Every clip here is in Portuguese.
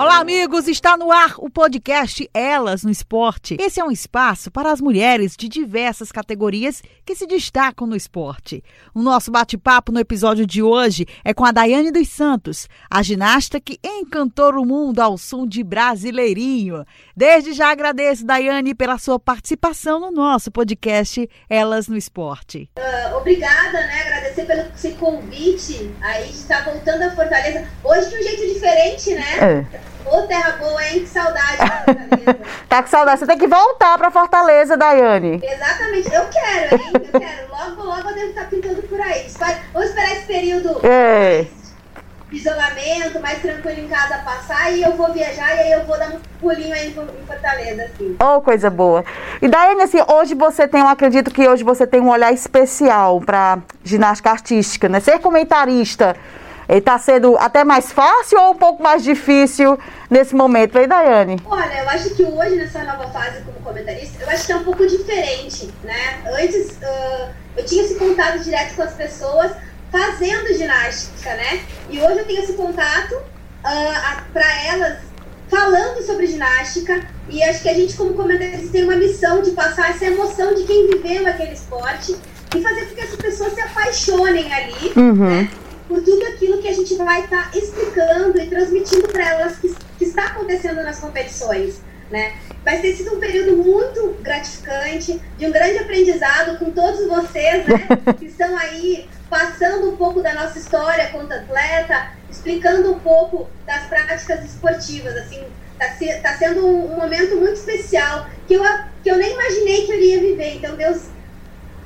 Olá, amigos! Está no ar o podcast Elas no Esporte. Esse é um espaço para as mulheres de diversas categorias que se destacam no esporte. O nosso bate-papo no episódio de hoje é com a Daiane dos Santos, a ginasta que encantou o mundo ao som de Brasileirinho. Desde já agradeço, Daiane, pela sua participação no nosso podcast Elas no Esporte. Uh, obrigada, né? Agradecer pelo esse convite aí de estar voltando a Fortaleza. Hoje de um jeito diferente, né? É. Ô, terra boa, hein? Que saudade tá com saudade. Você tem que voltar pra Fortaleza, Daiane. Exatamente. Eu quero, hein? Eu quero. Logo, logo eu devo estar pintando por aí. Vamos esperar esse período é. de isolamento, mais tranquilo em casa passar e eu vou viajar e aí eu vou dar um pulinho aí em Fortaleza, assim. Oh, coisa boa. E Daiane, assim, hoje você tem, eu acredito que hoje você tem um olhar especial pra ginástica artística, né? Ser comentarista está sendo até mais fácil ou um pouco mais difícil nesse momento, hein, Daiane? Olha, eu acho que hoje, nessa nova fase como comentarista, eu acho que é um pouco diferente, né? Antes, uh, eu tinha esse contato direto com as pessoas fazendo ginástica, né? E hoje eu tenho esse contato uh, para elas falando sobre ginástica e acho que a gente como comentarista tem uma missão de passar essa emoção de quem viveu aquele esporte e fazer com que as pessoas se apaixonem ali, uhum. né? Por tudo aquilo que a gente vai estar tá explicando e transmitindo para elas que, que está acontecendo nas competições. Né? Vai ter sido um período muito gratificante, de um grande aprendizado com todos vocês, né? que estão aí passando um pouco da nossa história quanto atleta, explicando um pouco das práticas esportivas, assim, tá, se, tá sendo um, um, momento muito especial que eu, que eu nem imaginei que eu iria viver, então Deus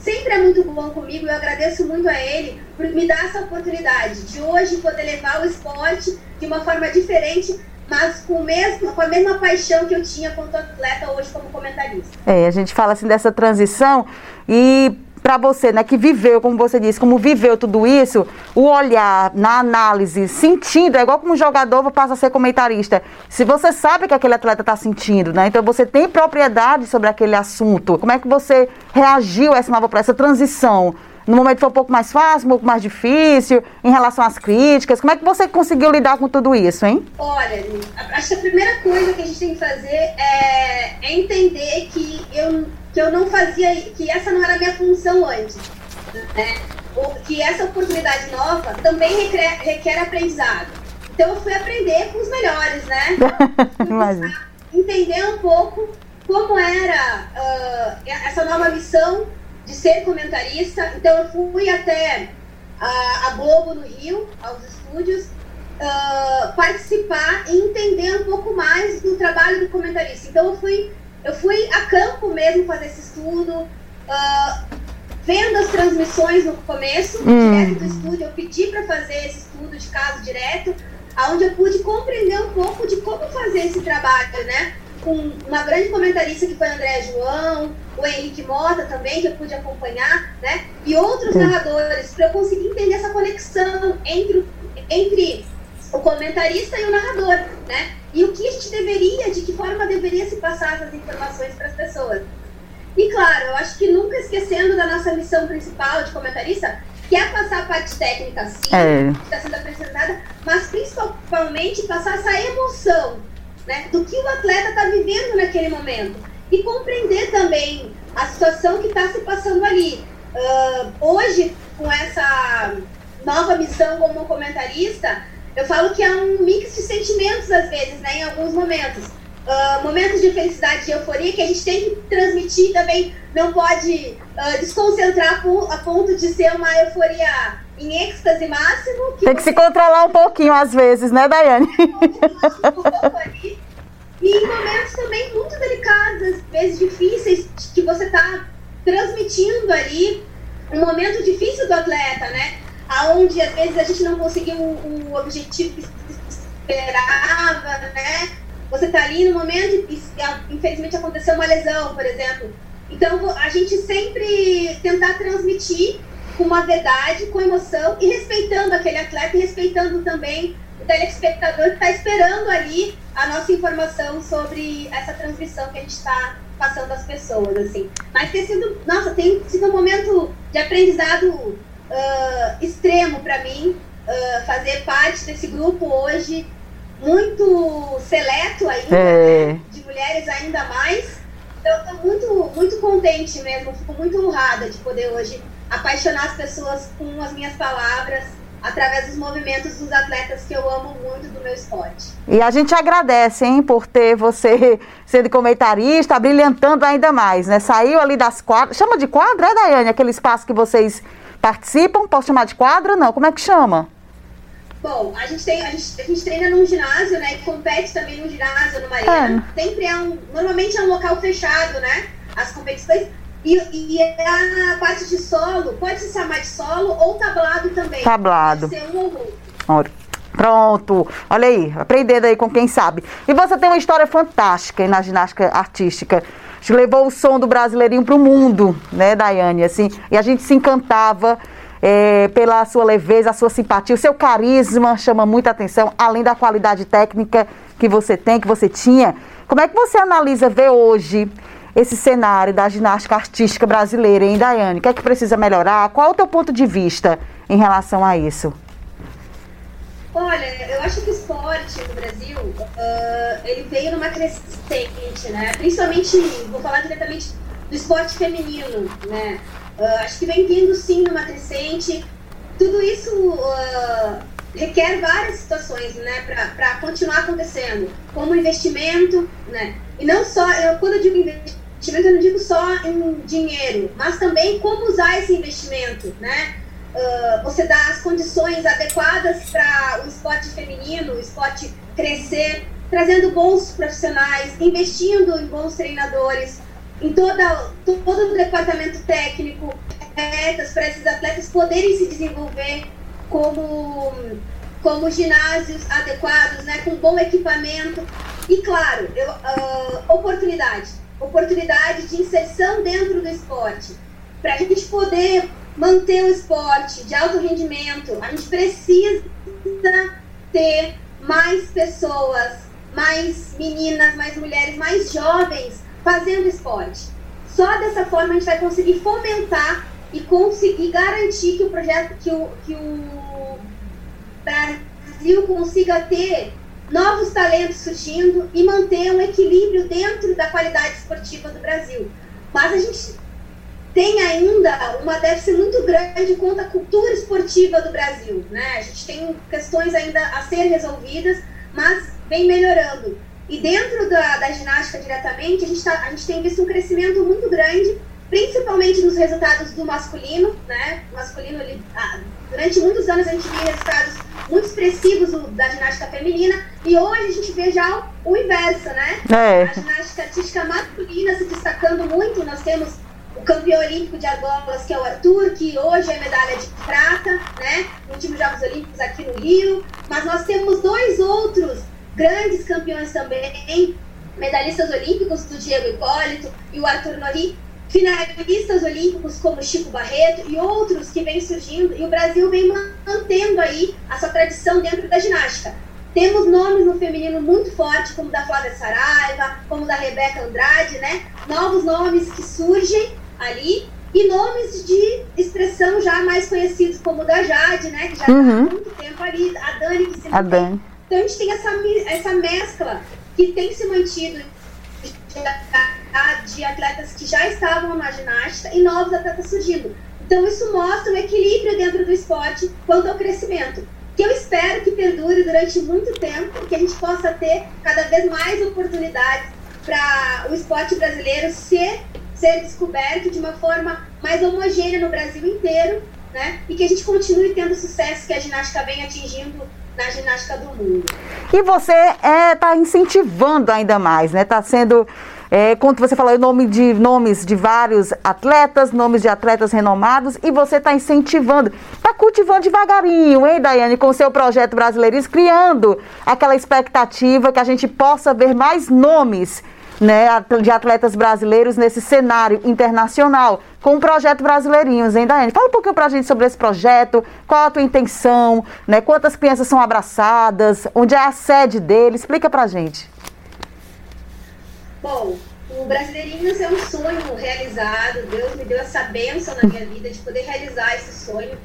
sempre é muito bom comigo, eu agradeço muito a ele por me dar essa oportunidade de hoje poder levar o esporte de uma forma diferente, mas com, mesmo, com a mesma paixão que eu tinha quanto atleta hoje como comentarista. É, a gente fala assim dessa transição e para você, né, que viveu, como você disse, como viveu tudo isso, o olhar na análise, sentindo, é igual como jogador passa a ser comentarista. Se você sabe que aquele atleta está sentindo, né, então você tem propriedade sobre aquele assunto. Como é que você reagiu a essa nova, essa transição? No momento foi um pouco mais fácil, um pouco mais difícil, em relação às críticas. Como é que você conseguiu lidar com tudo isso, hein? Olha, acho que a primeira coisa que a gente tem que fazer é, é entender que eu que eu não fazia, que essa não era a minha função antes. Né? Que essa oportunidade nova também requer, requer aprendizado. Então eu fui aprender com os melhores, né? entender um pouco como era uh, essa nova missão de ser comentarista. Então eu fui até a, a Globo no Rio, aos estúdios, uh, participar e entender um pouco mais do trabalho do comentarista. Então eu fui eu fui a campo mesmo fazer esse estudo, uh, vendo as transmissões no começo, hum. direto do estúdio. Eu pedi para fazer esse estudo de caso direto, aonde eu pude compreender um pouco de como fazer esse trabalho, né? Com uma grande comentarista que foi André João, o Henrique Mota também, que eu pude acompanhar, né? E outros narradores, para eu conseguir entender essa conexão entre, entre o comentarista e o narrador, né? E o que a gente deveria, de que forma deveria se passar essas informações para as pessoas. E claro, eu acho que nunca esquecendo da nossa missão principal de comentarista, que é passar a parte técnica, sim, é. que está sendo apresentada, mas principalmente passar essa emoção, né? Do que o atleta está vivendo naquele momento. E compreender também a situação que está se passando ali. Uh, hoje, com essa nova missão como comentarista, eu falo que é um mix de sentimentos, às vezes, né, em alguns momentos. Uh, momentos de felicidade e euforia que a gente tem que transmitir também, não pode uh, desconcentrar a ponto de ser uma euforia em êxtase máximo. Que tem que se controlar um pouquinho às vezes, né, Daiane? e em momentos também muito delicados, às vezes difíceis, que você está transmitindo ali um momento difícil do atleta, né? Aonde às vezes a gente não conseguiu o, o objetivo que esperava, né? Você tá ali no momento e infelizmente aconteceu uma lesão, por exemplo. Então a gente sempre tentar transmitir com uma verdade, com emoção e respeitando aquele atleta e respeitando também o telespectador que está esperando ali a nossa informação sobre essa transmissão que a gente está passando às pessoas, assim. Mas tem sido, nossa, tem sido um momento de aprendizado uh, extremo para mim, uh, fazer parte desse grupo hoje, muito seleto ainda, é. né? de mulheres ainda mais. Então, estou muito, muito contente mesmo, fico muito honrada de poder hoje apaixonar as pessoas com as minhas palavras através dos movimentos dos atletas que eu amo muito do meu esporte. E a gente agradece, hein, por ter você sendo comentarista, brilhantando ainda mais, né? Saiu ali das quadras. Chama de quadra, é, Daiane? Aquele espaço que vocês participam? Posso chamar de quadra? Não. Como é que chama? Bom, a gente, tem, a gente, a gente treina num ginásio, né? E compete também num ginásio, numa arena. É. Sempre é um. Normalmente é um local fechado, né? As competições. E, e a parte de solo, pode se chamar de solo ou tablado também. Tablado. Pode ser um ou outro. Pronto, olha aí, aprendendo aí com quem sabe. E você tem uma história fantástica na ginástica artística. Levou o som do brasileirinho para o mundo, né, Daiane? Assim, e a gente se encantava é, pela sua leveza, a sua simpatia, o seu carisma chama muita atenção, além da qualidade técnica que você tem, que você tinha. Como é que você analisa ver hoje esse cenário da ginástica artística brasileira, hein, Daiane? O que é que precisa melhorar? Qual é o teu ponto de vista em relação a isso? Olha, eu acho que o esporte no Brasil, uh, ele veio numa crescente, né? Principalmente, vou falar diretamente do esporte feminino, né? Uh, acho que vem vindo sim numa crescente. Tudo isso uh, requer várias situações, né, para continuar acontecendo, como investimento, né? E não só, eu, quando eu digo investimento, eu não digo só em dinheiro, mas também como usar esse investimento, né? Você dá as condições adequadas para o esporte feminino, o esporte crescer, trazendo bons profissionais, investindo em bons treinadores, em toda, todo o departamento técnico, para esses atletas poderem se desenvolver como, como ginásios adequados, né, com bom equipamento e, claro, eu, uh, oportunidade oportunidade de inserção dentro do esporte. Para a gente poder manter o esporte de alto rendimento, a gente precisa ter mais pessoas, mais meninas, mais mulheres, mais jovens fazendo esporte. Só dessa forma a gente vai conseguir fomentar e conseguir garantir que o projeto, que o, que o Brasil consiga ter novos talentos surgindo e manter um equilíbrio dentro da qualidade esportiva do Brasil. Mas a gente tem ainda uma déficit muito grande quanto à cultura esportiva do Brasil. Né? A gente tem questões ainda a ser resolvidas, mas vem melhorando. E dentro da, da ginástica diretamente, a gente, tá, a gente tem visto um crescimento muito grande, principalmente nos resultados do masculino. Né? O masculino, ele, ah, durante muitos anos, a gente via resultados muito expressivos da ginástica feminina, e hoje a gente vê já o inverso, né? É. A ginástica artística masculina se destacando muito. Nós temos o campeão olímpico de argolas, que é o Arthur, que hoje é medalha de prata, né? No últimos Jogos Olímpicos aqui no Rio. Mas nós temos dois outros grandes campeões também, medalhistas olímpicos, do Diego Hipólito e o Arthur Nori, finalistas olímpicos como Chico Barreto e outros que vêm surgindo, e o Brasil vem mantendo aí a sua tradição dentro da ginástica. Temos nomes no feminino muito fortes, como da Flávia Saraiva, como da Rebeca Andrade, né? Novos nomes que surgem ali e nomes de expressão já mais conhecidos, como o da Jade, né? Que já está uhum. há muito tempo ali, a Dani que se. A Dani. Então a gente tem essa, essa mescla que tem se mantido de atletas que já estavam na ginástica e novos atletas surgindo. Então isso mostra um equilíbrio dentro do esporte quanto ao crescimento que eu espero que perdure durante muito tempo, que a gente possa ter cada vez mais oportunidades para o esporte brasileiro ser, ser descoberto de uma forma mais homogênea no Brasil inteiro, né? E que a gente continue tendo o sucesso que a ginástica vem atingindo na ginástica do mundo. E você está é, tá incentivando ainda mais, né? Está sendo é, quando você falou nome de, nomes de vários atletas, nomes de atletas renomados, e você está incentivando, está cultivando devagarinho, hein, Daiane, com o seu projeto Brasileiros, criando aquela expectativa que a gente possa ver mais nomes né, de atletas brasileiros nesse cenário internacional, com o projeto Brasileirinhos, hein, Daiane? Fala um pouquinho pra gente sobre esse projeto, qual a tua intenção, né, quantas crianças são abraçadas, onde é a sede dele, explica pra gente. Bom, o Brasileirinhos é um sonho realizado, Deus me deu essa bênção na minha vida de poder realizar esse sonho.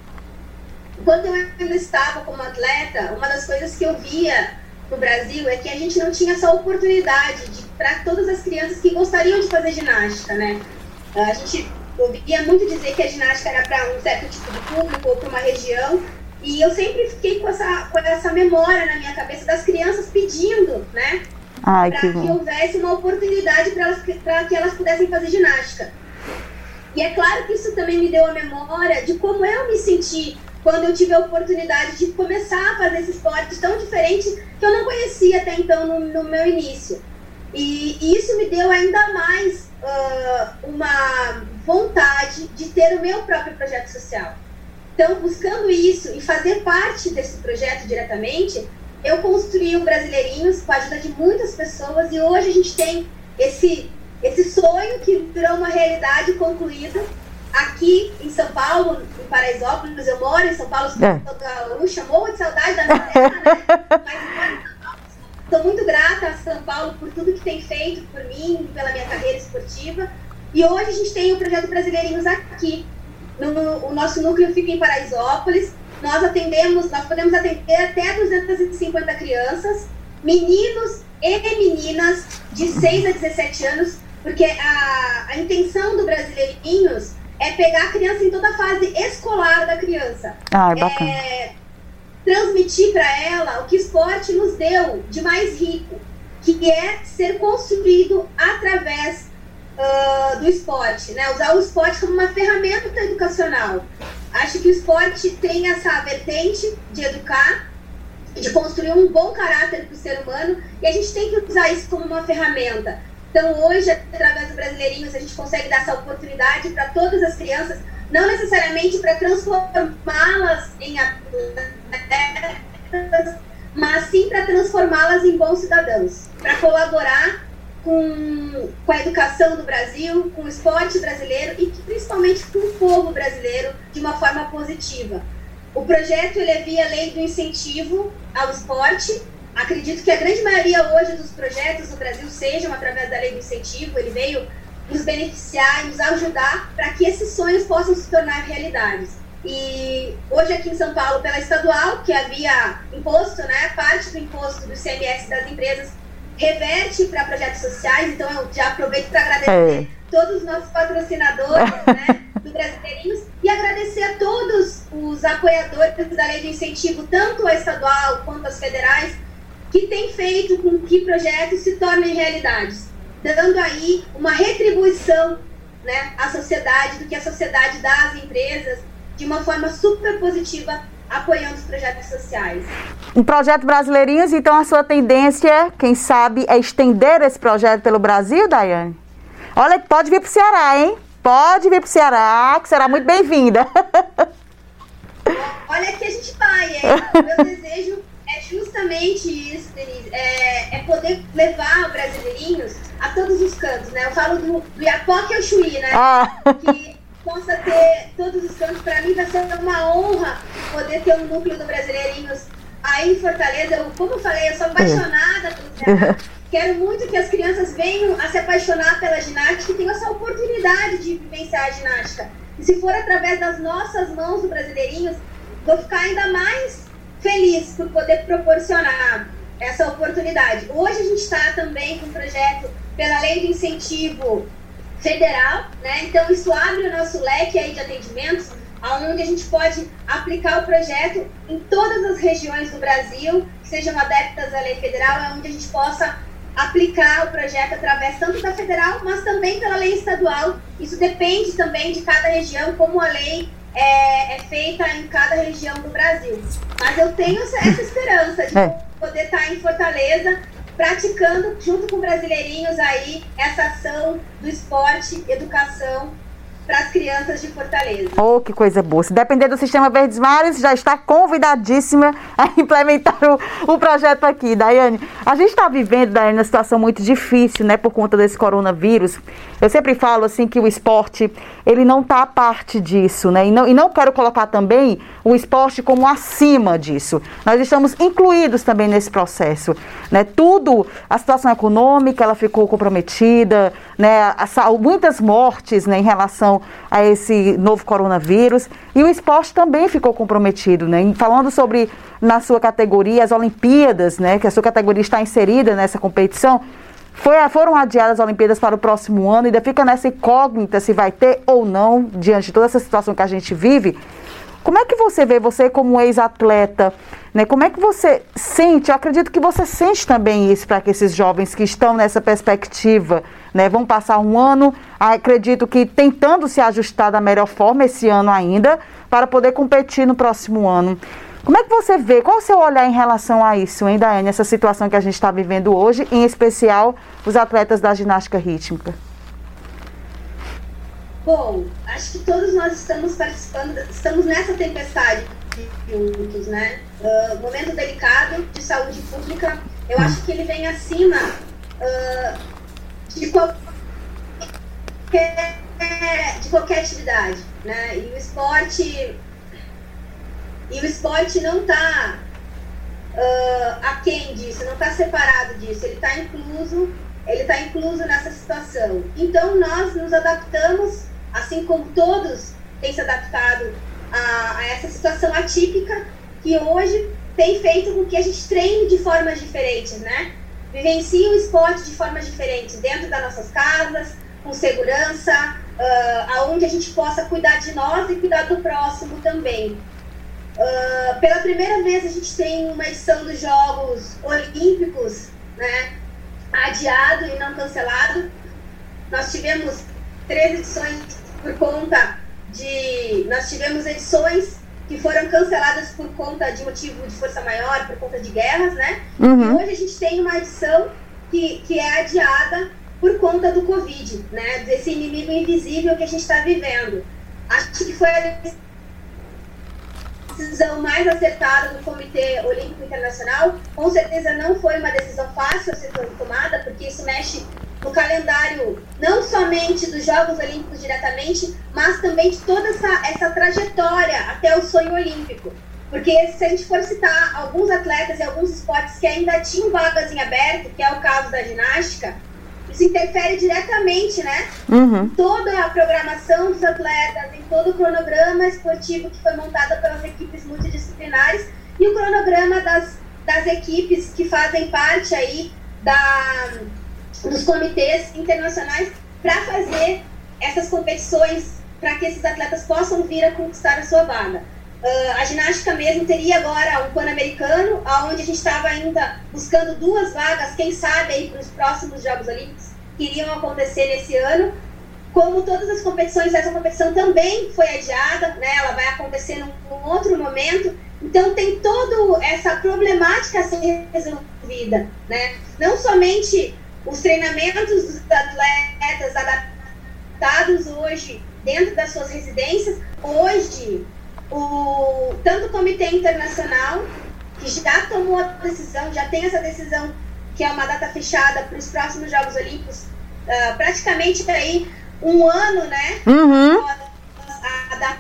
Quando eu ainda estava como atleta, uma das coisas que eu via no Brasil é que a gente não tinha essa oportunidade para todas as crianças que gostariam de fazer ginástica, né? A gente ouvia muito dizer que a ginástica era para um certo tipo de público ou para uma região, e eu sempre fiquei com essa, com essa memória na minha cabeça das crianças pedindo, né? Para que, que houvesse uma oportunidade para que elas pudessem fazer ginástica. E é claro que isso também me deu a memória de como eu me senti quando eu tive a oportunidade de começar a fazer esse esporte tão diferente que eu não conhecia até então no, no meu início. E, isso me deu ainda mais uh, uma vontade de ter o meu próprio projeto social. Então, buscando isso e fazer parte desse projeto diretamente, eu construí o Brasileirinhos com a ajuda de muitas pessoas e hoje a gente tem esse, esse sonho que virou uma realidade concluída aqui em São Paulo, em Paraisópolis, eu moro em São Paulo, sou é. gaúcha, morro de saudade da minha terra, né? Mas estou muito grata a São Paulo por tudo que tem feito por mim, pela minha carreira esportiva. E hoje a gente tem o projeto Brasileirinhos aqui. No, no, o nosso núcleo fica em Paraisópolis. Nós atendemos, nós podemos atender até 250 crianças, meninos e meninas de 6 a 17 anos, porque a, a intenção do Brasileirinhos é pegar a criança em toda a fase escolar da criança. Ah, é bacana. É, transmitir para ela o que o esporte nos deu de mais rico, que é ser construído através uh, do esporte, né? Usar o esporte como uma ferramenta educacional. Acho que o esporte tem essa vertente de educar, de construir um bom caráter para o ser humano, e a gente tem que usar isso como uma ferramenta. Então, hoje, através do Brasileirinhos, a gente consegue dar essa oportunidade para todas as crianças, não necessariamente para transformá-las em atletas, mas sim para transformá-las em bons cidadãos, para colaborar com, com a educação do Brasil, com o esporte brasileiro e principalmente com o povo brasileiro de uma forma positiva. O projeto ele é via lei do incentivo ao esporte. Acredito que a grande maioria hoje dos projetos no Brasil sejam através da lei do incentivo, ele veio nos beneficiar e nos ajudar para que esses sonhos possam se tornar realidades. E hoje aqui em São Paulo, pela estadual, que havia imposto, né, parte do imposto do CMS das empresas reverte para projetos sociais, então eu já aproveito para agradecer é. todos os nossos patrocinadores, né, do Brasileirinhos, e agradecer a todos os apoiadores da lei do incentivo, tanto a estadual quanto as federais, que tem feito com que projetos se tornem realidades, dando aí uma retribuição né, à sociedade, do que a sociedade dá às empresas, de uma forma super positiva, apoiando os projetos sociais. Um projeto Brasileirinhos, então a sua tendência, quem sabe, é estender esse projeto pelo Brasil, Daiane? Olha, pode vir para o Ceará, hein? Pode vir para o Ceará, que será muito bem-vinda. Olha que a gente vai, hein? Meu desejo justamente isso, Denise. É, é, poder levar o Brasileirinhos a todos os cantos, né? Eu falo do, do Iapoque ao Chuí, né? Ah. Que possa ter todos os cantos. Para mim vai ser uma honra poder ter um núcleo do Brasileirinhos aí em Fortaleza. Eu, como eu falei, eu sou apaixonada pelo Ceará. Quero muito que as crianças venham a se apaixonar pela ginástica e tenham essa oportunidade de vivenciar a ginástica. E se for através das nossas mãos do Brasileirinhos, vou ficar ainda mais feliz por poder proporcionar essa oportunidade. Hoje a gente está também com um projeto pela lei de incentivo federal, né? Então isso abre o nosso leque aí de atendimentos, onde a gente pode aplicar o projeto em todas as regiões do Brasil que sejam adeptas à lei federal, é onde a gente possa aplicar o projeto através tanto da federal, mas também pela lei estadual. Isso depende também de cada região, como a lei é, é, feita em cada região do Brasil. Mas eu tenho essa esperança de é. poder estar em Fortaleza praticando junto com brasileirinhos aí essa ação do esporte, educação para as crianças de Fortaleza. Oh, que coisa boa. Se depender do Sistema Verdes Mares, já está convidadíssima a implementar o, o projeto aqui. Daiane, a gente está vivendo, Daiane, uma situação muito difícil, né, por conta desse coronavírus. Eu sempre falo, assim, que o esporte, ele não está a parte disso, né, e não, e não quero colocar também o esporte como acima disso. Nós estamos incluídos também nesse processo, né, tudo, a situação econômica, ela ficou comprometida, né, a, muitas mortes, né, em relação a esse novo coronavírus. E o esporte também ficou comprometido, né? Falando sobre, na sua categoria, as Olimpíadas, né? Que a sua categoria está inserida nessa competição. Foi, foram adiadas as Olimpíadas para o próximo ano, ainda fica nessa incógnita se vai ter ou não, diante de toda essa situação que a gente vive. Como é que você vê, você como ex-atleta, né? Como é que você sente? Eu acredito que você sente também isso para que esses jovens que estão nessa perspectiva, né? Vão passar um ano, acredito que tentando se ajustar da melhor forma esse ano ainda, para poder competir no próximo ano. Como é que você vê? Qual o seu olhar em relação a isso, hein, Daiane? Essa situação que a gente está vivendo hoje, em especial os atletas da ginástica rítmica. Bom, acho que todos nós estamos participando, estamos nessa tempestade juntos, né? Uh, momento delicado de saúde pública, eu acho que ele vem acima uh, de qualquer de qualquer atividade, né? E o esporte e o esporte não está uh, aquém disso, não está separado disso, ele está incluso, ele está incluso nessa situação. Então nós nos adaptamos assim como todos têm se adaptado a, a essa situação atípica que hoje tem feito com que a gente treine de formas diferentes, né? Vivencie o esporte de formas diferentes, dentro das nossas casas, com segurança, uh, aonde a gente possa cuidar de nós e cuidar do próximo também. Uh, pela primeira vez a gente tem uma edição dos Jogos Olímpicos, né? Adiado e não cancelado. Nós tivemos três edições por conta de. Nós tivemos edições que foram canceladas por conta de motivo de força maior, por conta de guerras, né? Uhum. E hoje a gente tem uma edição que, que é adiada por conta do Covid, né? Desse inimigo invisível que a gente está vivendo. Acho que foi a decisão mais acertada do Comitê Olímpico Internacional. Com certeza não foi uma decisão fácil a ser tomada, porque isso mexe no calendário não somente dos Jogos Olímpicos diretamente, mas também de toda essa, essa trajetória até o sonho olímpico. Porque se a gente for citar alguns atletas e alguns esportes que ainda tinham vagas em aberto, que é o caso da ginástica, isso interfere diretamente, né? Uhum. Toda a programação dos atletas, em todo o cronograma esportivo que foi montado pelas equipes multidisciplinares e o cronograma das, das equipes que fazem parte aí da, dos comitês internacionais para fazer essas competições para que esses atletas possam vir a conquistar a sua vaga. Uh, a ginástica mesmo teria agora o Pan-Americano, onde a gente estava ainda buscando duas vagas, quem sabe aí para os próximos Jogos Olímpicos que iriam acontecer nesse ano. Como todas as competições, essa competição também foi adiada, né? ela vai acontecer num, num outro momento. Então tem toda essa problemática a ser resolvida. Né? Não somente os treinamentos dos atletas adaptados hoje dentro das suas residências, hoje, o, tanto o Comitê Internacional, que já tomou a decisão, já tem essa decisão, que é uma data fechada para os próximos Jogos Olímpicos, uh, praticamente aí um ano, né? Uhum. A, data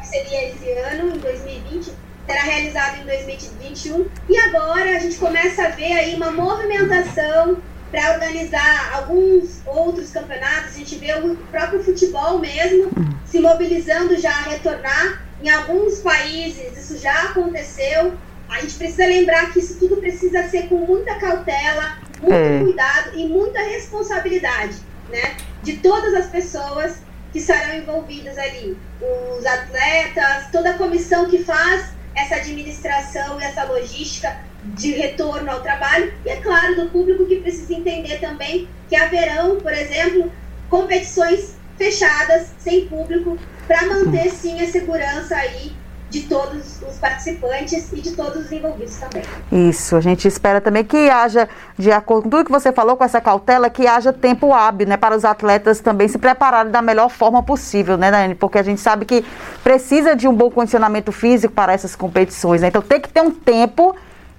que seria esse ano, em 2020 será realizado em 2021. E agora a gente começa a ver aí uma movimentação para organizar alguns outros campeonatos. A gente vê o próprio futebol mesmo se mobilizando já a retornar. Em alguns países isso já aconteceu. A gente precisa lembrar que isso tudo precisa ser com muita cautela, muito é. cuidado e muita responsabilidade, né? De todas as pessoas que estarão envolvidas ali. Os atletas, toda a comissão que faz essa administração e essa logística de retorno ao trabalho, e é claro, do público que precisa entender também que haverão, por exemplo, competições fechadas, sem público, para manter sim a segurança aí de todos os participantes e de todos os envolvidos também. Isso, a gente espera também que haja, de acordo com tudo que você falou, com essa cautela, que haja tempo hábil, né, para os atletas também se prepararem da melhor forma possível, né, Dani? Porque a gente sabe que precisa de um bom condicionamento físico para essas competições, né? Então tem que ter um tempo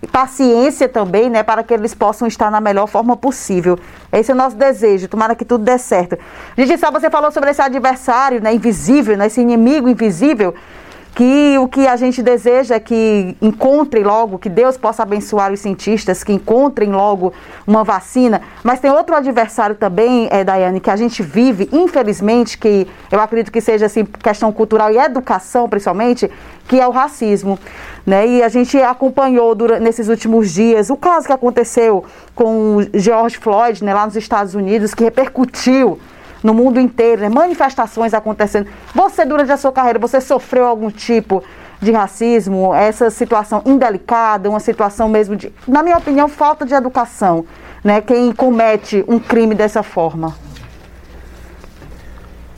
paciência também, né, para que eles possam estar na melhor forma possível. Esse é o nosso desejo, tomara que tudo dê certo. Gente, só você falou sobre esse adversário, né, invisível, né, esse inimigo invisível que o que a gente deseja é que encontrem logo, que Deus possa abençoar os cientistas, que encontrem logo uma vacina. Mas tem outro adversário também, é, Daiane, que a gente vive, infelizmente, que eu acredito que seja assim, questão cultural e educação, principalmente, que é o racismo. Né? E a gente acompanhou durante, nesses últimos dias o caso que aconteceu com George Floyd, né, lá nos Estados Unidos, que repercutiu no mundo inteiro, né? manifestações acontecendo. Você, durante a sua carreira, você sofreu algum tipo de racismo, essa situação indelicada, uma situação mesmo de, na minha opinião, falta de educação, né? Quem comete um crime dessa forma.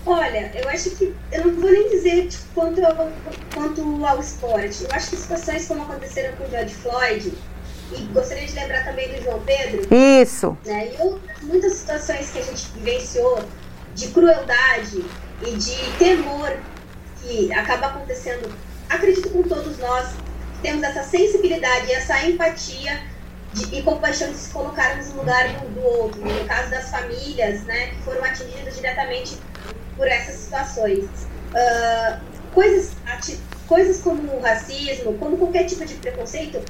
Olha, eu acho que eu não vou nem dizer tipo, quanto, ao, quanto ao esporte. Eu acho que situações como aconteceram com o George Floyd, e gostaria de lembrar também do João Pedro. Isso. Né, e outras, muitas situações que a gente vivenciou de crueldade e de temor que acaba acontecendo, acredito com todos nós, temos essa sensibilidade, essa empatia de, e compaixão de se colocarmos no lugar do, outro, no caso das famílias, né, que foram atingidas diretamente por essas situações. Uh, coisas, coisas como o racismo, como qualquer tipo de preconceito,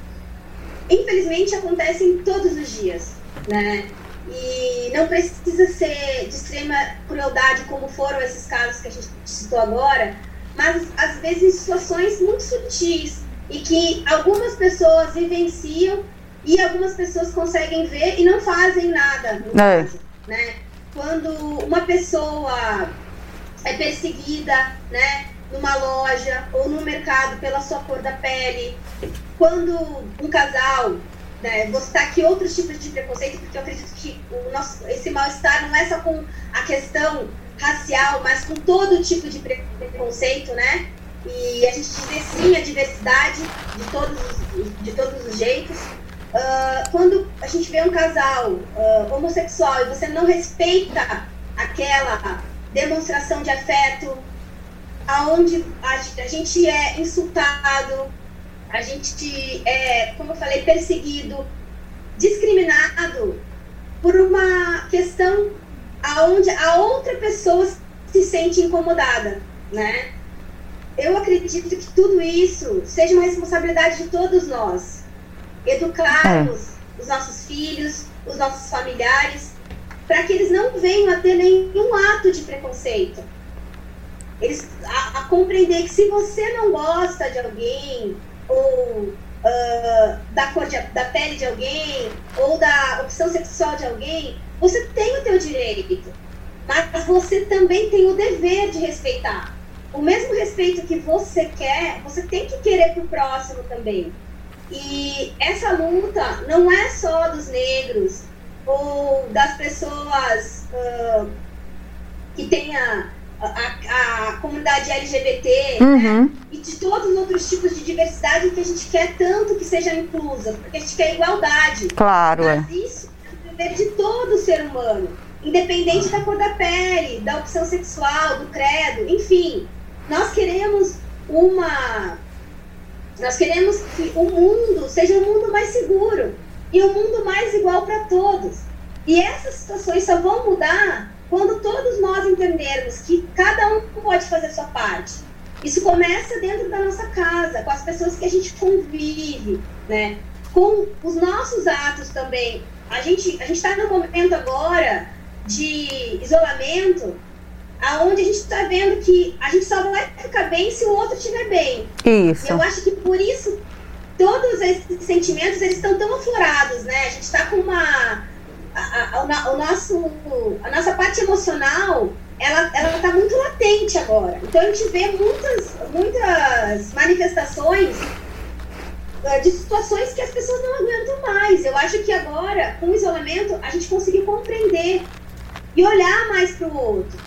infelizmente acontecem todos os dias, né? E não precisa ser de extrema crueldade, como foram esses casos que a gente citou agora, mas às vezes em situações muito sutis e que algumas pessoas vivenciam e algumas pessoas conseguem ver e não fazem nada no é. caso, né? Quando uma pessoa é perseguida, né, numa loja ou no mercado pela sua cor da pele, quando um casal né, citar aqui outros tipos de preconceito, porque eu acredito que o nosso, esse mal-estar não é só com a questão racial, mas com todo tipo de preconceito, né? E a gente vê sim a diversidade de todos os, de todos os jeitos. Uh, quando a gente vê um casal uh, homossexual e você não respeita aquela demonstração de afeto, aonde a, a gente é insultado, a gente é, como eu falei, perseguido, discriminado por uma questão aonde a outra pessoa se sente incomodada, né? Eu acredito que tudo isso seja uma responsabilidade de todos nós. Educarmos é. os nossos filhos, os nossos familiares, para que eles não venham a ter nenhum ato de preconceito. Eles a, a compreender que se você não gosta de alguém, ou uh, da cor de, da pele de alguém, ou da opção sexual de alguém, você tem o teu direito. Mas você também tem o dever de respeitar. O mesmo respeito que você quer, você tem que querer pro próximo também. E essa luta não é só dos negros ou das pessoas uh, que tenha a, a comunidade LGBT uhum. né? e de todos os outros tipos de diversidade que a gente quer tanto que seja inclusa, porque a gente quer igualdade. Claro. Mas é. isso é o dever de todo ser humano, independente da cor da pele, da opção sexual, do credo, enfim. Nós queremos uma. Nós queremos que o mundo seja um mundo mais seguro e um mundo mais igual para todos. E essas situações só vão mudar quando todos nós entendermos que cada um pode fazer sua parte. Isso começa dentro da nossa casa, com as pessoas que a gente convive, né? Com os nossos atos também. A gente a gente está no momento agora de isolamento, aonde a gente está vendo que a gente só vai ficar bem se o outro estiver bem. Isso. Eu acho que por isso todos esses sentimentos eles estão tão aflorados, né? A gente está com uma a, a, o nosso, a nossa parte emocional ela ela está muito latente agora. Então a gente vê muitas muitas manifestações uh, de situações que as pessoas não aguentam mais. Eu acho que agora, com o isolamento, a gente conseguiu compreender e olhar mais para o outro.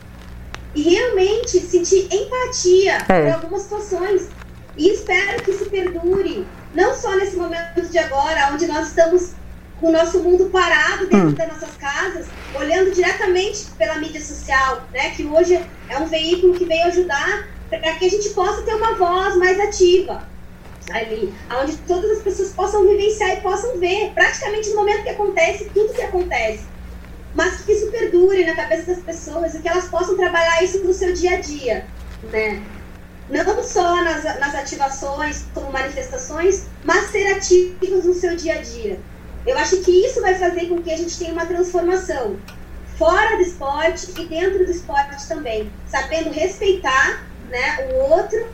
E realmente sentir empatia é. por algumas situações. E espero que isso perdure, não só nesse momento de agora, onde nós estamos com o nosso mundo parado dentro hum. das nossas casas, olhando diretamente pela mídia social, né, que hoje é um veículo que veio ajudar para que a gente possa ter uma voz mais ativa ali, onde todas as pessoas possam vivenciar e possam ver praticamente no momento que acontece tudo que acontece. Mas que isso perdure na cabeça das pessoas e que elas possam trabalhar isso no seu dia a dia, né? Não só nas, nas ativações, como manifestações, mas ser ativas no seu dia a dia. Eu acho que isso vai fazer com que a gente tenha uma transformação fora do esporte e dentro do esporte também, sabendo respeitar né, o outro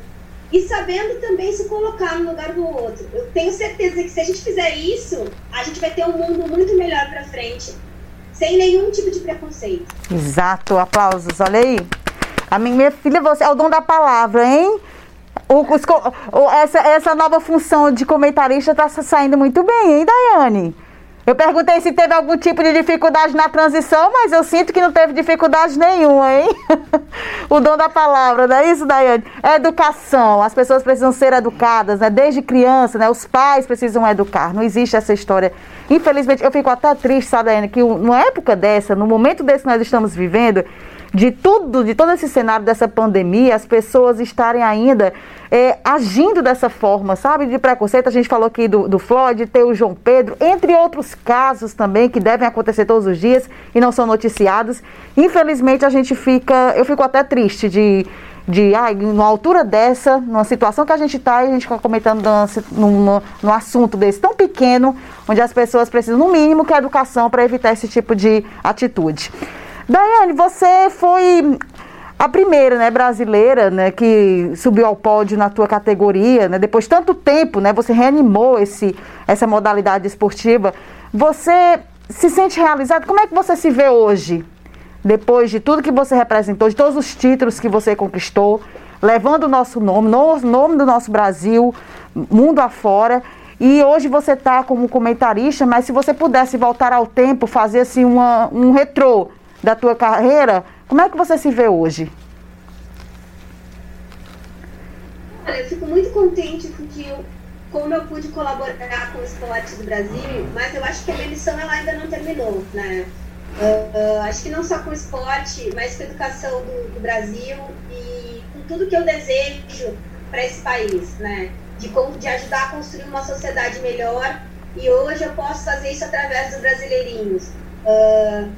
e sabendo também se colocar no lugar do outro. Eu tenho certeza que se a gente fizer isso, a gente vai ter um mundo muito melhor para frente, sem nenhum tipo de preconceito. Exato, aplausos, olha aí. A minha filha, você é o dom da palavra, hein? O, os, o, essa, essa nova função de comentarista está saindo muito bem, hein, Daiane? Eu perguntei se teve algum tipo de dificuldade na transição, mas eu sinto que não teve dificuldade nenhuma, hein? o dom da palavra, não é isso, Daiane? Educação. As pessoas precisam ser educadas, né? Desde criança, né? Os pais precisam educar. Não existe essa história. Infelizmente, eu fico até triste, sabe, Daiane, que numa época dessa, no momento desse que nós estamos vivendo, de tudo, de todo esse cenário dessa pandemia, as pessoas estarem ainda é, agindo dessa forma, sabe? De preconceito. A gente falou aqui do, do Floyd, tem o João Pedro, entre outros casos também que devem acontecer todos os dias e não são noticiados. Infelizmente, a gente fica. Eu fico até triste de. De, ai, numa altura dessa, numa situação que a gente está, a gente fica comentando num assunto desse tão pequeno, onde as pessoas precisam, no mínimo, que a educação para evitar esse tipo de atitude. Daiane, você foi a primeira, né, brasileira, né, que subiu ao pódio na tua categoria, né, depois de tanto tempo, né, você reanimou esse, essa modalidade esportiva. Você se sente realizado? Como é que você se vê hoje? Depois de tudo que você representou, de todos os títulos que você conquistou, levando o nosso nome, o nome do nosso Brasil, mundo afora. E hoje você está como comentarista, mas se você pudesse voltar ao tempo, fazer assim uma, um retrô da tua carreira, como é que você se vê hoje? Eu fico muito contente porque eu, como eu pude colaborar com o esporte do Brasil, mas eu acho que a minha missão ela ainda não terminou, né? Uh, uh, acho que não só com o esporte, mas com a educação do, do Brasil e com tudo que eu desejo para esse país, né? De, de ajudar a construir uma sociedade melhor e hoje eu posso fazer isso através dos brasileirinhos. Uh,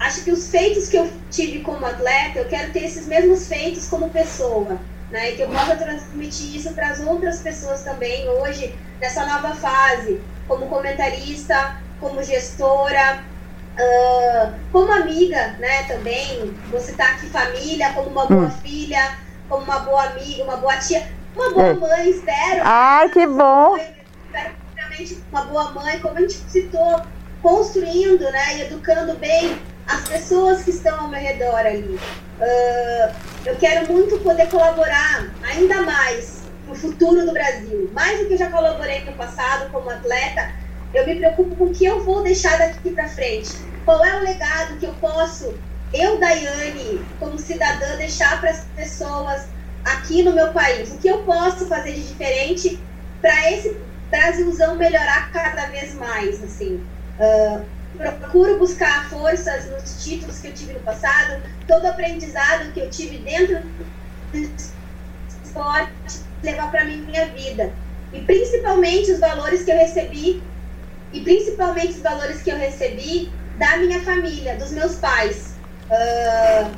acho que os feitos que eu tive como atleta, eu quero ter esses mesmos feitos como pessoa, né? E que eu possa transmitir isso para as outras pessoas também hoje, nessa nova fase, como comentarista, como gestora, uh, como amiga, né? Também, você tá aqui família, como uma boa hum. filha, como uma boa amiga, uma boa tia, uma boa é. mãe, espero. Ai, que bom! Espero realmente uma boa mãe, como a gente citou, construindo, né? E educando bem as pessoas que estão ao meu redor ali. Uh, eu quero muito poder colaborar ainda mais no futuro do Brasil. Mais do que eu já colaborei no passado como atleta, eu me preocupo com o que eu vou deixar daqui para frente. Qual é o legado que eu posso, eu, Daiane, como cidadã, deixar para as pessoas aqui no meu país? O que eu posso fazer de diferente para esse Brasilzão melhorar cada vez mais, assim? Uh, procuro buscar forças nos títulos que eu tive no passado, todo aprendizado que eu tive dentro do esporte, levar para minha vida. E principalmente os valores que eu recebi, e principalmente os valores que eu recebi da minha família, dos meus pais. Uh,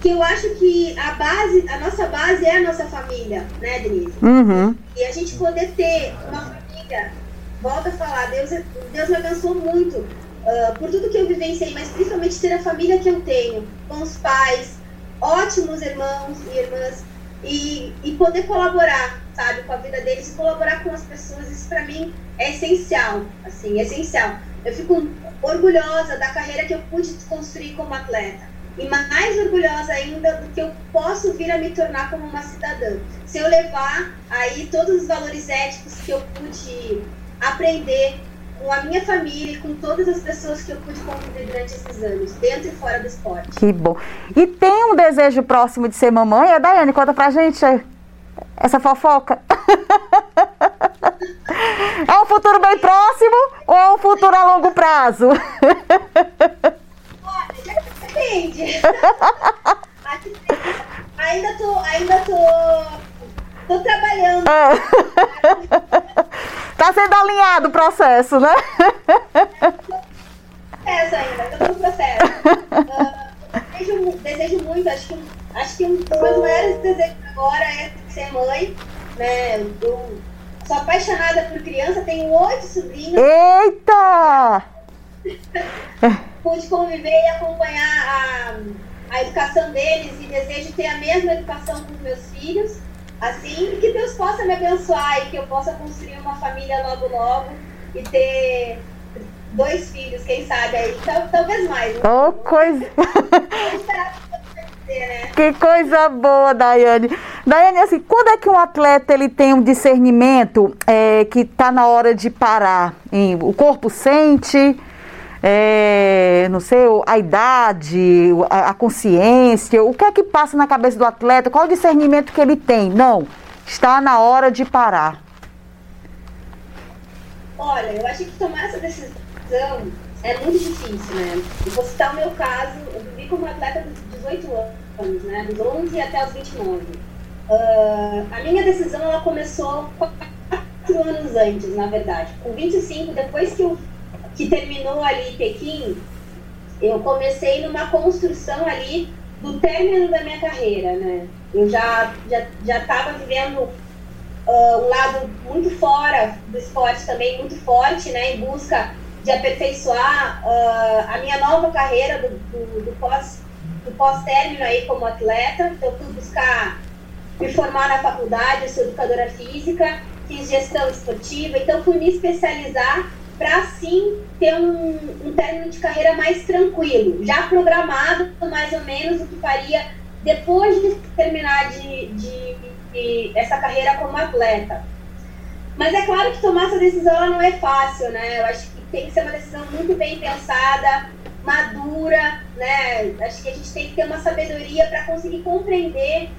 que eu acho que a base, a nossa base é a nossa família, né, Denise? Uhum. E a gente poder ter uma família, volta a falar, Deus, Deus me abençoou muito uh, por tudo que eu vivenciei, mas principalmente ter a família que eu tenho, com os pais, ótimos irmãos e irmãs, e, e poder colaborar, sabe, com a vida deles, colaborar com as pessoas, isso para mim é essencial, assim, é essencial. Eu fico orgulhosa da carreira que eu pude construir como atleta. E mais orgulhosa ainda do que eu posso vir a me tornar como uma cidadã. Se eu levar aí todos os valores éticos que eu pude aprender com a minha família e com todas as pessoas que eu pude conviver durante esses anos, dentro e fora do esporte. Que bom. E tem um desejo próximo de ser mamãe? A Daiane, conta pra gente. essa fofoca? é um futuro bem próximo ou é um futuro a longo prazo? Olha, depende. ainda tô, ainda tô, tô trabalhando. É. tá sendo alinhado o processo, né? Processo ainda, tô no processo. Uh, desejo, desejo muito, acho que, acho que um dos meus maiores desejos agora é ser mãe, né? Eu sou apaixonada por criança, tenho oito sobrinhos. Eita! Pude conviver e acompanhar a, a educação deles e desejo ter a mesma educação com os meus filhos. Assim, que Deus possa me abençoar e que eu possa construir uma família logo, logo e ter dois filhos, quem sabe aí, talvez mais. Né? Oh, coisa. Que coisa boa, Daiane. Daiane, assim, quando é que um atleta ele tem um discernimento é, que está na hora de parar? Hein? O corpo sente, é, não sei, a idade, a, consciência, o que é que passa na cabeça do atleta? Qual o discernimento que ele tem? Não, está na hora de parar. Olha, eu acho que tomar essa decisão é muito difícil, né? Eu vou citar o meu caso, eu vivi como atleta dos 18 anos, né? Dos 11 até os 29. Uh, ah, a minha decisão, ela começou quatro anos antes, na verdade. Com 25, depois que, eu, que terminou ali Pequim, eu comecei numa construção ali do término da minha carreira, né? Eu já já já estava vivendo uh, um lado muito fora do esporte também muito forte, né? Em busca de aperfeiçoar uh, a minha nova carreira do, do, do pós do pós-término aí como atleta. Então, fui buscar me formar na faculdade, eu sou educadora física, fiz gestão esportiva, então fui me especializar para sim ter um, um término de carreira mais tranquilo, já programado mais ou menos o que faria depois de terminar de, de, de essa carreira como atleta. Mas é claro que tomar essa decisão não é fácil, né? Eu acho que tem que ser uma decisão muito bem pensada, madura, né? Acho que a gente tem que ter uma sabedoria para conseguir compreender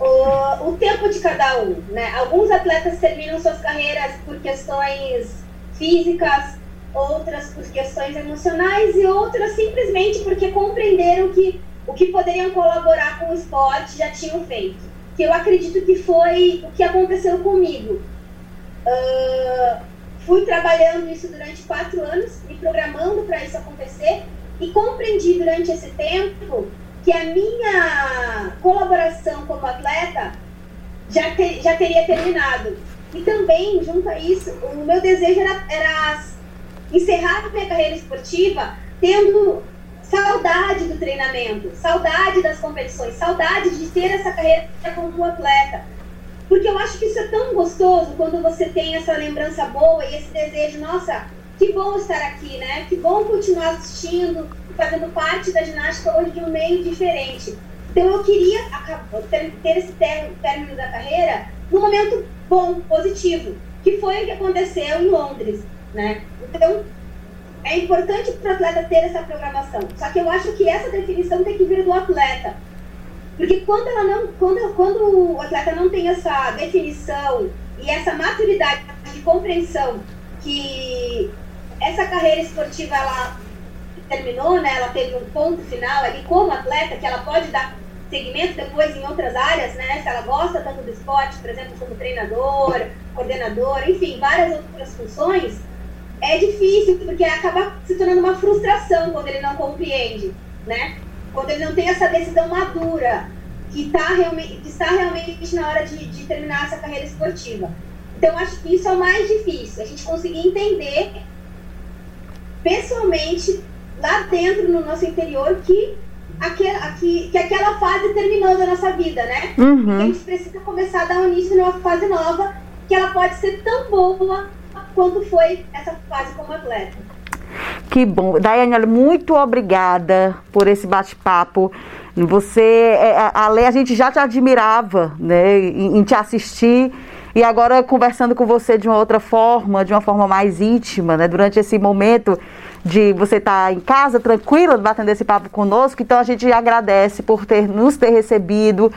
o, o tempo de cada um, né? Alguns atletas terminam suas carreiras por questões físicas, outras por questões emocionais e outras simplesmente porque compreenderam que o que poderiam colaborar com o esporte já tinham feito. Que eu acredito que foi o que aconteceu comigo. Uh, Fui trabalhando isso durante quatro anos, me programando para isso acontecer e compreendi durante esse tempo que a minha colaboração como atleta já, ter, já teria terminado. E também, junto a isso, o meu desejo era, era encerrar minha carreira esportiva tendo saudade do treinamento, saudade das competições, saudade de ter essa carreira como atleta. Porque eu acho que isso é tão gostoso quando você tem essa lembrança boa e esse desejo, nossa, que bom estar aqui, né? Que bom continuar assistindo, fazendo parte da ginástica hoje de um meio diferente. Então eu queria ter esse término da carreira num momento bom, positivo, que foi o que aconteceu em Londres, né? Então é importante para o atleta ter essa programação. Só que eu acho que essa definição tem que vir do atleta. Porque quando, ela não, quando, quando o atleta não tem essa definição e essa maturidade de compreensão que essa carreira esportiva ela terminou, né? Ela teve um ponto final ali como atleta, que ela pode dar segmento depois em outras áreas, né? Se ela gosta tanto do esporte, por exemplo, como treinador, coordenador, enfim, várias outras funções, é difícil porque acaba se tornando uma frustração quando ele não compreende, né? quando ele não tem essa decisão madura, que, tá realmente, que está realmente na hora de, de terminar essa carreira esportiva. Então, acho que isso é o mais difícil, a gente conseguir entender pessoalmente, lá dentro, no nosso interior, que aquela, que, que aquela fase terminou da nossa vida, né? Uhum. a gente precisa começar a dar um início numa fase nova, que ela pode ser tão boa quanto foi essa fase como atleta. Que bom. Daiane, muito obrigada por esse bate-papo. Você, é, a Lei, a gente já te admirava, né, em, te assistir e agora conversando com você de uma outra forma, de uma forma mais íntima, né, durante esse momento de você estar tá em casa tranquila, batendo esse papo conosco. Então a gente agradece por ter nos ter recebido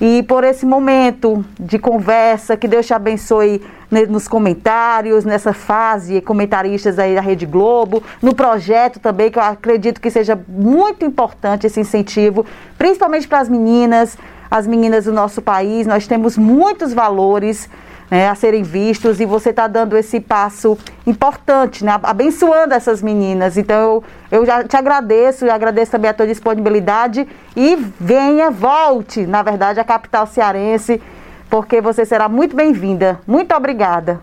e por esse momento de conversa. Que Deus te abençoe nos comentários, nessa fase, comentaristas aí da Rede Globo, no projeto também, que eu acredito que seja muito importante esse incentivo, principalmente para as meninas, as meninas do nosso país. Nós temos muitos valores né, a serem vistos e você está dando esse passo importante, né, abençoando essas meninas. Então eu, eu já te agradeço e agradeço também a tua disponibilidade e venha, volte, na verdade, à capital cearense, porque você será muito bem-vinda. Muito obrigada.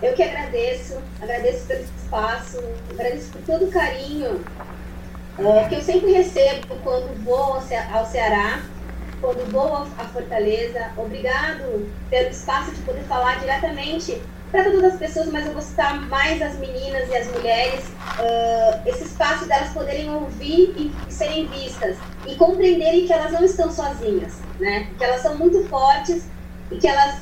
Eu que agradeço, agradeço pelo espaço, agradeço por todo o carinho uh, que eu sempre recebo quando vou ao Ceará quando vou à Fortaleza. Obrigado pelo espaço de poder falar diretamente para todas as pessoas, mas eu vou citar mais as meninas e as mulheres, uh, esse espaço delas poderem ouvir e, e, serem vistas e compreenderem que elas não estão sozinhas, né? Que elas são muito fortes e que elas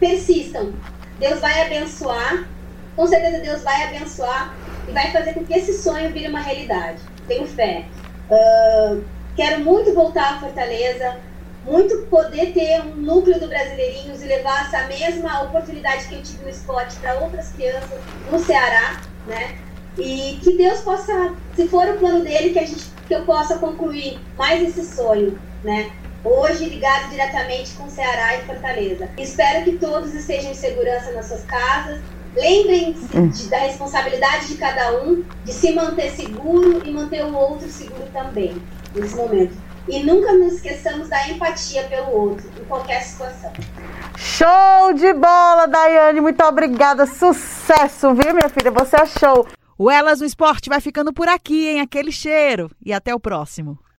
persistam. Deus vai abençoar, com certeza Deus vai abençoar e vai fazer com que esse sonho vire uma realidade. Tenho fé. Uh, Quero muito voltar à Fortaleza, muito poder ter um núcleo do Brasileirinhos e levar essa mesma oportunidade que eu tive no esporte para outras crianças no Ceará, né? E que Deus possa, se for o plano dele, que a gente que eu possa concluir mais esse sonho, né? Hoje ligado diretamente com Ceará e Fortaleza. Espero que todos estejam em segurança nas suas casas. Lembrem-se da responsabilidade de cada um, de se manter seguro e manter o outro seguro também nesse momento. E nunca nos esqueçamos da empatia pelo outro, em qualquer situação. Show de bola, Daiane. Muito obrigada. Sucesso, viu, minha filha? Você é show. O Elas no Esporte vai ficando por aqui, em aquele cheiro. E até o próximo.